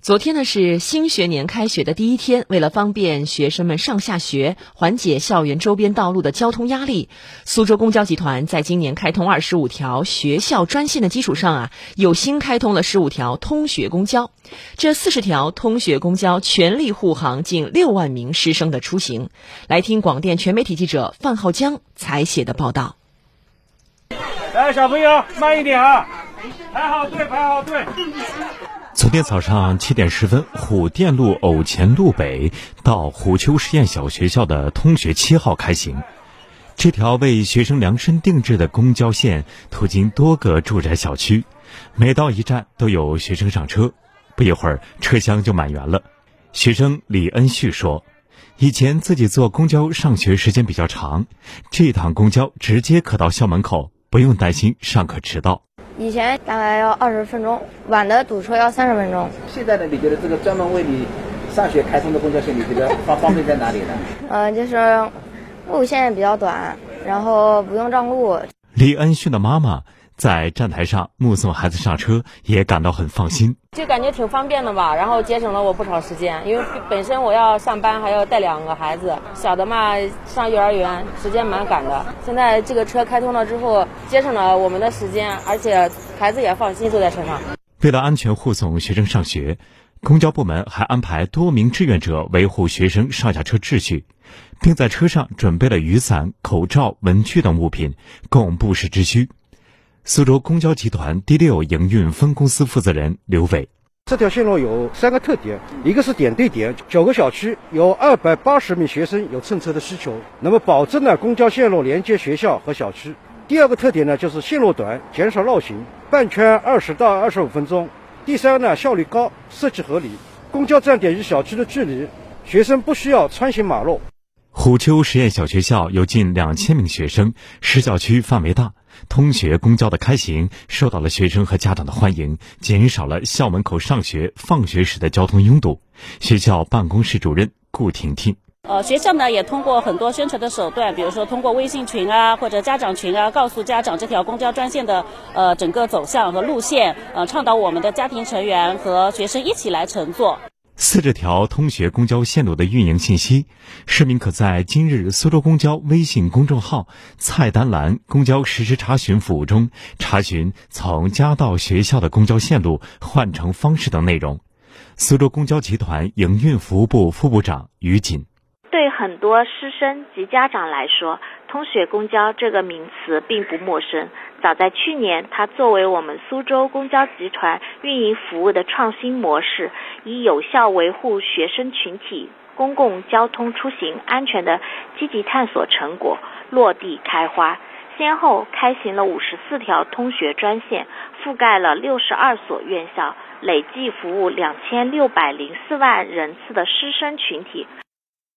昨天呢是新学年开学的第一天，为了方便学生们上下学，缓解校园周边道路的交通压力，苏州公交集团在今年开通二十五条学校专线的基础上啊，又新开通了十五条通学公交。这四十条通学公交全力护航近六万名师生的出行。来听广电全媒体记者范浩江采写的报道。来，小朋友慢一点啊，排好队，排好队。昨天早上七点十分，虎店路偶前路北到虎丘实验小学校的通学七号开行。这条为学生量身定制的公交线途经多个住宅小区，每到一站都有学生上车，不一会儿车厢就满员了。学生李恩旭说：“以前自己坐公交上学时间比较长，这趟公交直接可到校门口，不用担心上课迟到。”以前大概要二十分钟，晚的堵车要三十分钟。现在呢，你觉得这个专门为你上学开通的公交线，你觉得方方便在哪里呢？嗯，就是路线比较短，然后不用让路。李恩旭的妈妈。在站台上目送孩子上车，也感到很放心，就感觉挺方便的吧。然后节省了我不少时间，因为本身我要上班，还要带两个孩子，小的嘛上幼儿园，时间蛮赶的。现在这个车开通了之后，节省了我们的时间，而且孩子也放心坐在车上。为了安全护送学生上学，公交部门还安排多名志愿者维护学生上下车秩序，并在车上准备了雨伞、口罩、文具等物品，供不时之需。苏州公交集团第六营运分公司负责人刘伟，这条线路有三个特点：一个是点对点，九个小区有二百八十名学生有乘车的需求，那么保证呢公交线路连接学校和小区。第二个特点呢就是线路短，减少绕行，半圈二十到二十五分钟。第三呢效率高，设计合理，公交站点与小区的距离，学生不需要穿行马路。虎丘实验小学校有近两千名学生，市校区范围大，通学公交的开行受到了学生和家长的欢迎，减少了校门口上学、放学时的交通拥堵。学校办公室主任顾婷婷：呃，学校呢也通过很多宣传的手段，比如说通过微信群啊或者家长群啊，告诉家长这条公交专线的呃整个走向和路线，呃，倡导我们的家庭成员和学生一起来乘坐。四十条通学公交线路的运营信息，市民可在今日苏州公交微信公众号菜单栏“公交实时查询”服务中查询从家到学校的公交线路、换乘方式等内容。苏州公交集团营运服务部副部长于锦。对很多师生及家长来说，通学公交这个名词并不陌生。早在去年，它作为我们苏州公交集团运营服务的创新模式，以有效维护学生群体公共交通出行安全的积极探索成果落地开花，先后开行了五十四条通学专线，覆盖了六十二所院校，累计服务两千六百零四万人次的师生群体。